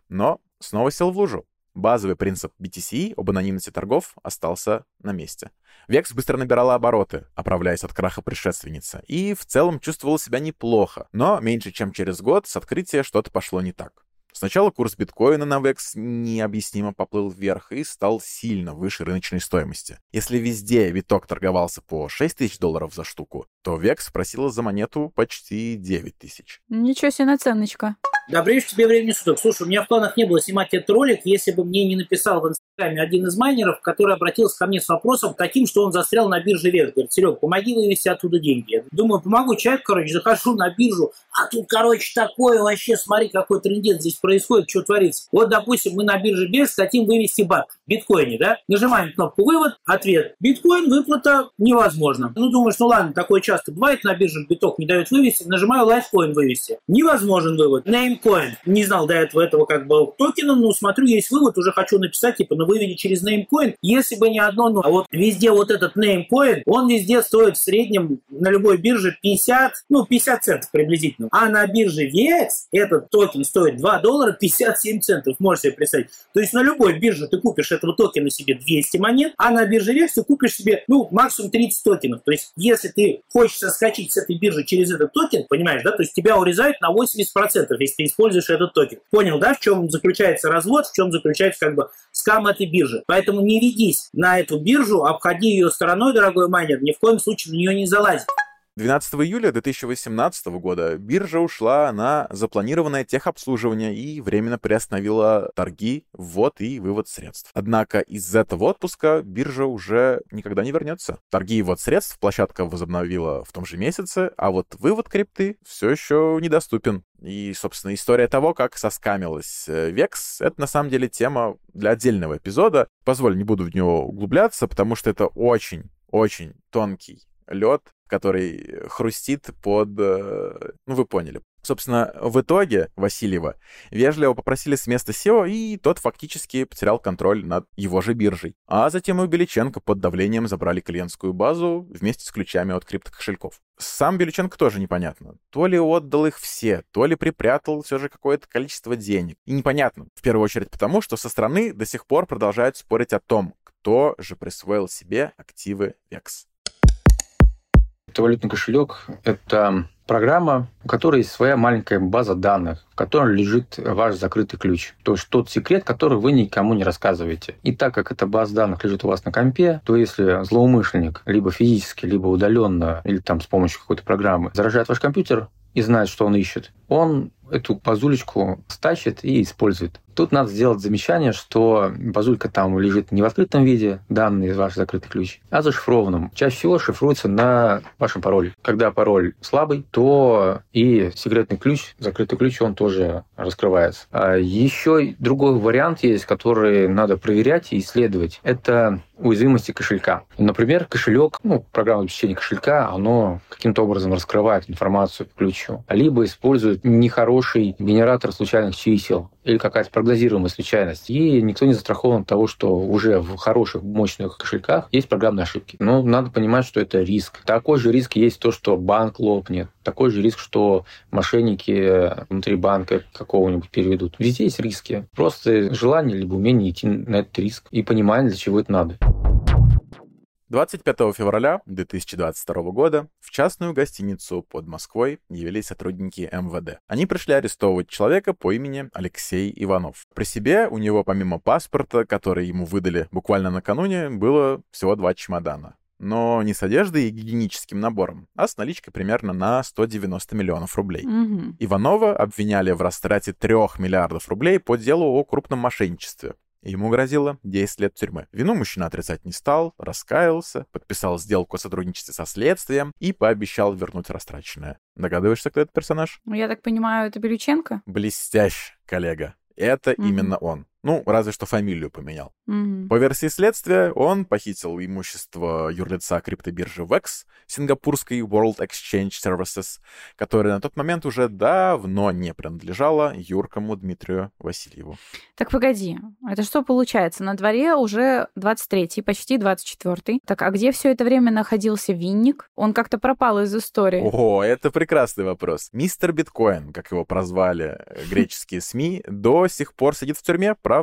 Но снова сел в лужу. Базовый принцип BTC об анонимности торгов остался на месте. Векс быстро набирала обороты, оправляясь от краха предшественницы, и в целом чувствовала себя неплохо, но меньше чем через год с открытия что-то пошло не так. Сначала курс биткоина на Векс необъяснимо поплыл вверх и стал сильно выше рыночной стоимости. Если везде виток торговался по 6 тысяч долларов за штуку, то Векс просила за монету почти 9 тысяч. Ничего себе наценочка. Добрейшего тебе времени суток. Слушай, у меня в планах не было снимать этот ролик, если бы мне не написал в Инстаграме один из майнеров, который обратился ко мне с вопросом таким, что он застрял на бирже Векс. Говорит, Серег, помоги вывести оттуда деньги. Я думаю, помогу человек, короче, захожу на биржу, а тут, короче, такое вообще, смотри, какой трендец здесь происходит, что творится. Вот, допустим, мы на бирже Векс хотим вывести бат в биткоине, да? Нажимаем кнопку «Вывод», ответ «Биткоин, выплата невозможно». Ну, думаешь, ну ладно, такое часто бывает на бирже, биток не дает вывести, нажимаю «Лайткоин вывести». Невозможен вывод. Namecoin. Не знал до этого этого как бы токена, но смотрю, есть вывод, уже хочу написать, типа, ну выведи через Namecoin, если бы не одно «но». А вот везде вот этот Namecoin, он везде стоит в среднем на любой бирже 50, ну, 50 центов приблизительно. А на бирже WEX этот токен стоит 2 доллара 57 центов, можете себе представить. То есть на любой бирже ты купишь этого токена себе 200 монет, а на бирже WEX ты купишь себе, ну, максимум 30 токенов. То есть если ты хочешь соскочить с этой биржи через этот токен, понимаешь, да, то есть тебя урезают на 80%, если ты используешь этот токен. Понял, да, в чем заключается развод, в чем заключается как бы скам этой биржи. Поэтому не ведись на эту биржу, обходи ее стороной, дорогой майнер, ни в коем случае на нее не залазь. 12 июля 2018 года биржа ушла на запланированное техобслуживание и временно приостановила торги, ввод и вывод средств. Однако из этого отпуска биржа уже никогда не вернется. Торги и ввод средств площадка возобновила в том же месяце, а вот вывод крипты все еще недоступен. И, собственно, история того, как соскамилась э, Векс, это на самом деле тема для отдельного эпизода. Позволь, не буду в него углубляться, потому что это очень, очень тонкий лед, который хрустит под... э, Ну, вы поняли. Собственно, в итоге Васильева вежливо попросили с места SEO, и тот фактически потерял контроль над его же биржей. А затем и у Беличенко под давлением забрали клиентскую базу вместе с ключами от криптокошельков. Сам Беличенко тоже непонятно. То ли отдал их все, то ли припрятал все же какое-то количество денег. И непонятно, в первую очередь потому, что со стороны до сих пор продолжают спорить о том, кто же присвоил себе активы VEX. Криптовалютный кошелек — это программа, у которой есть своя маленькая база данных, в которой лежит ваш закрытый ключ. То есть тот секрет, который вы никому не рассказываете. И так как эта база данных лежит у вас на компе, то если злоумышленник либо физически, либо удаленно, или там с помощью какой-то программы заражает ваш компьютер, и знает, что он ищет, он эту базулечку стащит и использует. Тут надо сделать замечание, что базулька там лежит не в открытом виде, данные из ваш закрытый ключ, а зашифрованном. Чаще всего шифруется на вашем пароле. Когда пароль слабый, то и секретный ключ, закрытый ключ, он тоже раскрывается. А еще другой вариант есть, который надо проверять и исследовать. Это уязвимости кошелька. Например, кошелек, ну, программа обеспечения кошелька, оно каким-то образом раскрывает информацию по ключу. Либо использует нехороший генератор случайных чисел или какая-то прогнозируемая случайность. И никто не застрахован от того, что уже в хороших, мощных кошельках есть программные ошибки. Но надо понимать, что это риск. Такой же риск есть то, что банк лопнет. Такой же риск, что мошенники внутри банка какого-нибудь переведут. Везде есть риски. Просто желание либо умение идти на этот риск и понимание, для чего это надо. 25 февраля 2022 года в частную гостиницу под Москвой явились сотрудники МВД. Они пришли арестовывать человека по имени Алексей Иванов. При себе у него помимо паспорта, который ему выдали буквально накануне, было всего два чемодана. Но не с одеждой и гигиеническим набором, а с наличкой примерно на 190 миллионов рублей. Мгм. Иванова обвиняли в растрате 3 миллиардов рублей по делу о крупном мошенничестве. Ему грозило 10 лет тюрьмы. Вину мужчина отрицать не стал, раскаялся, подписал сделку о сотрудничестве со следствием и пообещал вернуть растраченное. Догадываешься, кто этот персонаж? Ну, Я так понимаю, это Бирюченко? Блестящ, коллега. Это Мгм. именно он. Ну, разве что фамилию поменял. Мгм. По версии следствия, он похитил имущество юрлица криптобиржи VEX, сингапурской World Exchange Services, которая на тот момент уже давно не принадлежала юркому Дмитрию Васильеву. Так погоди, это что получается? На дворе уже 23-й, почти 24-й. Так, а где все это время находился Винник? Он как-то пропал из истории. О, это прекрасный вопрос. Мистер Биткоин, как его прозвали э, греческие СМИ, до сих пор сидит в тюрьме, правда,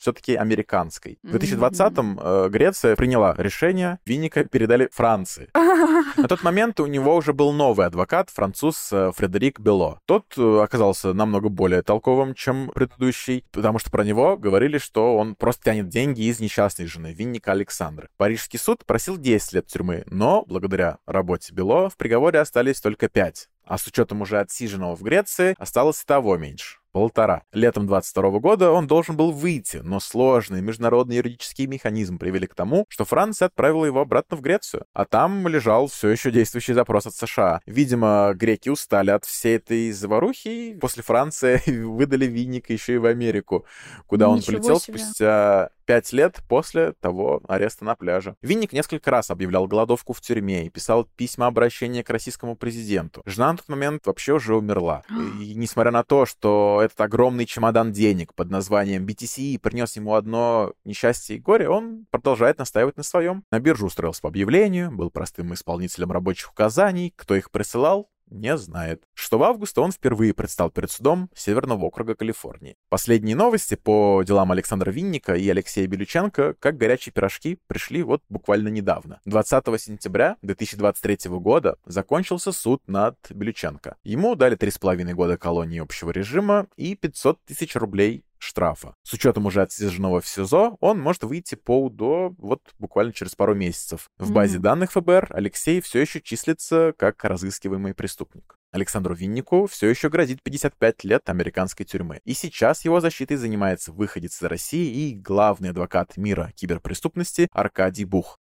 все-таки американской. В 2020-м э, Греция приняла решение, Винника передали Франции. На тот момент у него уже был новый адвокат, француз э, Фредерик Бело. Тот э, оказался намного более толковым, чем предыдущий, потому что про него говорили, что он просто тянет деньги из несчастной жены Винника Александры. Парижский суд просил 10 лет тюрьмы, но благодаря работе Бело в приговоре остались только 5. А с учетом уже отсиженного в Греции осталось и того меньше. Полтора. Летом 22 года он должен был выйти, но сложные международные юридические механизмы привели к тому, что Франция отправила его обратно в Грецию. А там лежал все еще действующий запрос от США. Видимо, греки устали от всей этой заварухи, и после Франции выдали Винника еще и в Америку, куда он Ничего полетел себе. спустя пять лет после того ареста на пляже. Винник несколько раз объявлял голодовку в тюрьме и писал письма обращения к российскому президенту. Жена на тот момент вообще уже умерла. И несмотря на то, что этот огромный чемодан денег под названием BTC принес ему одно несчастье и горе, он продолжает настаивать на своем. На биржу устроился по объявлению, был простым исполнителем рабочих указаний, кто их присылал, не знает. 6 августа он впервые предстал перед судом Северного округа Калифорнии. Последние новости по делам Александра Винника и Алексея Белюченко, как горячие пирожки, пришли вот буквально недавно. 20 сентября 2023 года закончился суд над Белюченко. Ему дали 3,5 года колонии общего режима и 500 тысяч рублей штрафа. С учетом уже отсиженного в СИЗО, он может выйти по УДО вот буквально через пару месяцев. В базе Мгм. данных ФБР Алексей все еще числится как разыскиваемый преступник. Александру Виннику все еще грозит 55 лет американской тюрьмы. И сейчас его защитой занимается выходец из России и главный адвокат мира киберпреступности Аркадий Бух.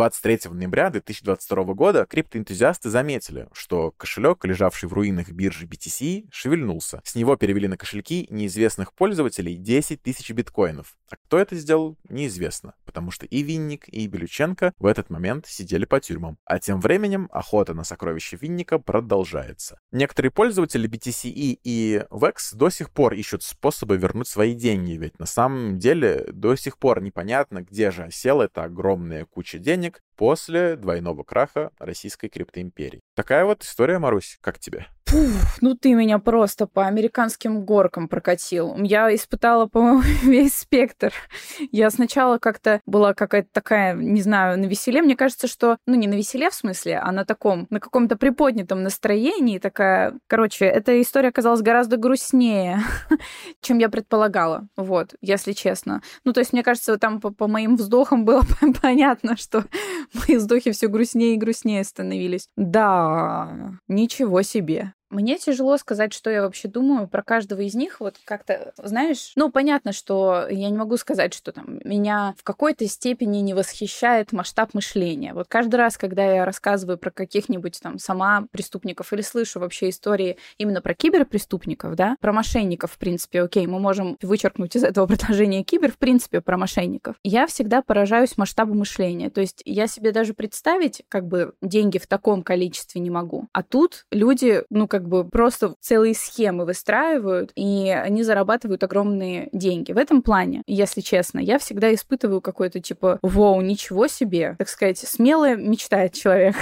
23 ноября 2022 года криптоэнтузиасты заметили, что кошелек, лежавший в руинах биржи BTC, шевельнулся. С него перевели на кошельки неизвестных пользователей 10 тысяч биткоинов. А кто это сделал, неизвестно, потому что и Винник, и Белюченко в этот момент сидели по тюрьмам. А тем временем охота на сокровища Винника продолжается. Некоторые пользователи BTCE и VEX до сих пор ищут способы вернуть свои деньги, ведь на самом деле до сих пор непонятно, где же осела эта огромная куча денег художник, после двойного краха российской криптоимперии. Такая вот история, Марусь, как тебе? Пуф, ну ты меня просто по американским горкам прокатил. Я испытала, по-моему, весь спектр. Я сначала как-то была какая-то такая, не знаю, на веселе. Мне кажется, что, ну не на веселе в смысле, а на таком, на каком-то приподнятом настроении такая. Короче, эта история оказалась гораздо грустнее, чем я предполагала. Вот, если честно. Ну, то есть, мне кажется, там по, по моим вздохам было понятно, что мои вздохи все грустнее и грустнее становились. Да, ничего себе. Мне тяжело сказать, что я вообще думаю про каждого из них. Вот как-то, знаешь, ну, понятно, что я не могу сказать, что там меня в какой-то степени не восхищает масштаб мышления. Вот каждый раз, когда я рассказываю про каких-нибудь там сама преступников или слышу вообще истории именно про киберпреступников, да, про мошенников, в принципе, окей, мы можем вычеркнуть из этого предложения кибер, в принципе, про мошенников. Я всегда поражаюсь масштабу мышления. То есть я себе даже представить, как бы, деньги в таком количестве не могу. А тут люди, ну, как бы просто целые схемы выстраивают, и они зарабатывают огромные деньги. В этом плане, если честно, я всегда испытываю какой-то типа, вау, ничего себе, так сказать, смело мечтает человек.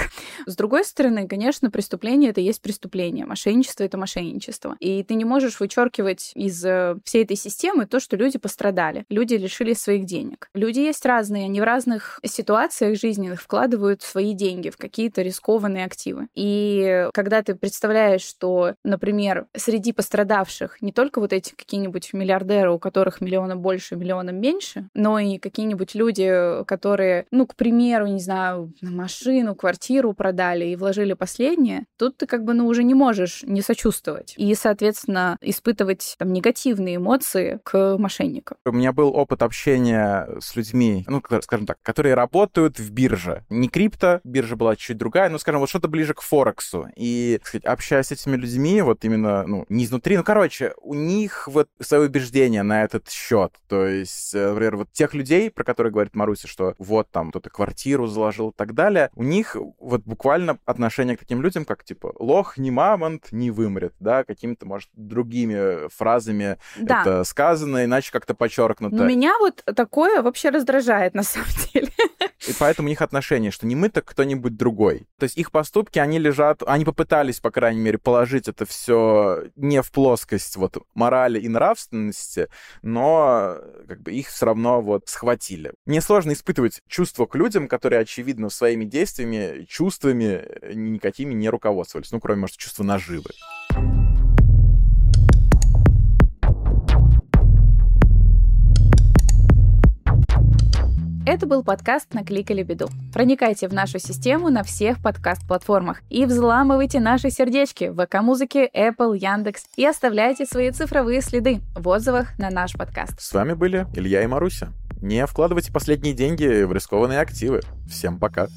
С другой стороны, конечно, преступление это есть преступление, мошенничество это мошенничество. И ты не можешь вычеркивать из э, всей этой системы то, что люди пострадали, люди лишились своих денег. Люди есть разные, они в разных ситуациях жизненных вкладывают свои деньги в какие-то рискованные активы. И когда ты представляешь, что, например, среди пострадавших не только вот эти какие-нибудь миллиардеры, у которых миллиона больше, миллиона меньше, но и какие-нибудь люди, которые, ну, к примеру, не знаю, машину, квартиру продали и вложили последнее, тут ты как бы, ну, уже не можешь не сочувствовать. И, соответственно, испытывать там негативные эмоции к мошенникам. У меня был опыт общения с людьми, ну, скажем так, которые работают в бирже. Не крипто, биржа была чуть другая, но, скажем, вот что-то ближе к Форексу. И, сказать, общаясь с этими людьми, вот именно, ну, не изнутри, ну, короче, у них вот свои убеждения на этот счет. То есть, э, например, вот тех людей, про которые говорит Маруся, что вот там кто-то квартиру заложил и так далее, у них вот буквально отношение к таким людям, как типа лох не мамонт не вымрет, да, какими-то, может, другими фразами да. это сказано, иначе как-то подчеркнуто. Но меня вот такое вообще раздражает на самом деле. И поэтому у них отношение, что не мы, так кто-нибудь другой. То есть их поступки, они лежат, они попытались, по крайней мере, положить это все не в плоскость вот морали и нравственности, но как бы их все равно вот схватили. Мне сложно испытывать чувства к людям, которые, очевидно, своими действиями, чувствами никакими не руководствовались. Ну, кроме, может, чувства наживы. Это был подкаст «Накликали беду». Проникайте в нашу систему на всех подкаст-платформах и взламывайте наши сердечки в ВК-музыке, Apple, Яндекс и оставляйте свои цифровые следы в отзывах на наш подкаст. С вами были Илья и Маруся. Не вкладывайте последние деньги в рискованные активы. Всем пока.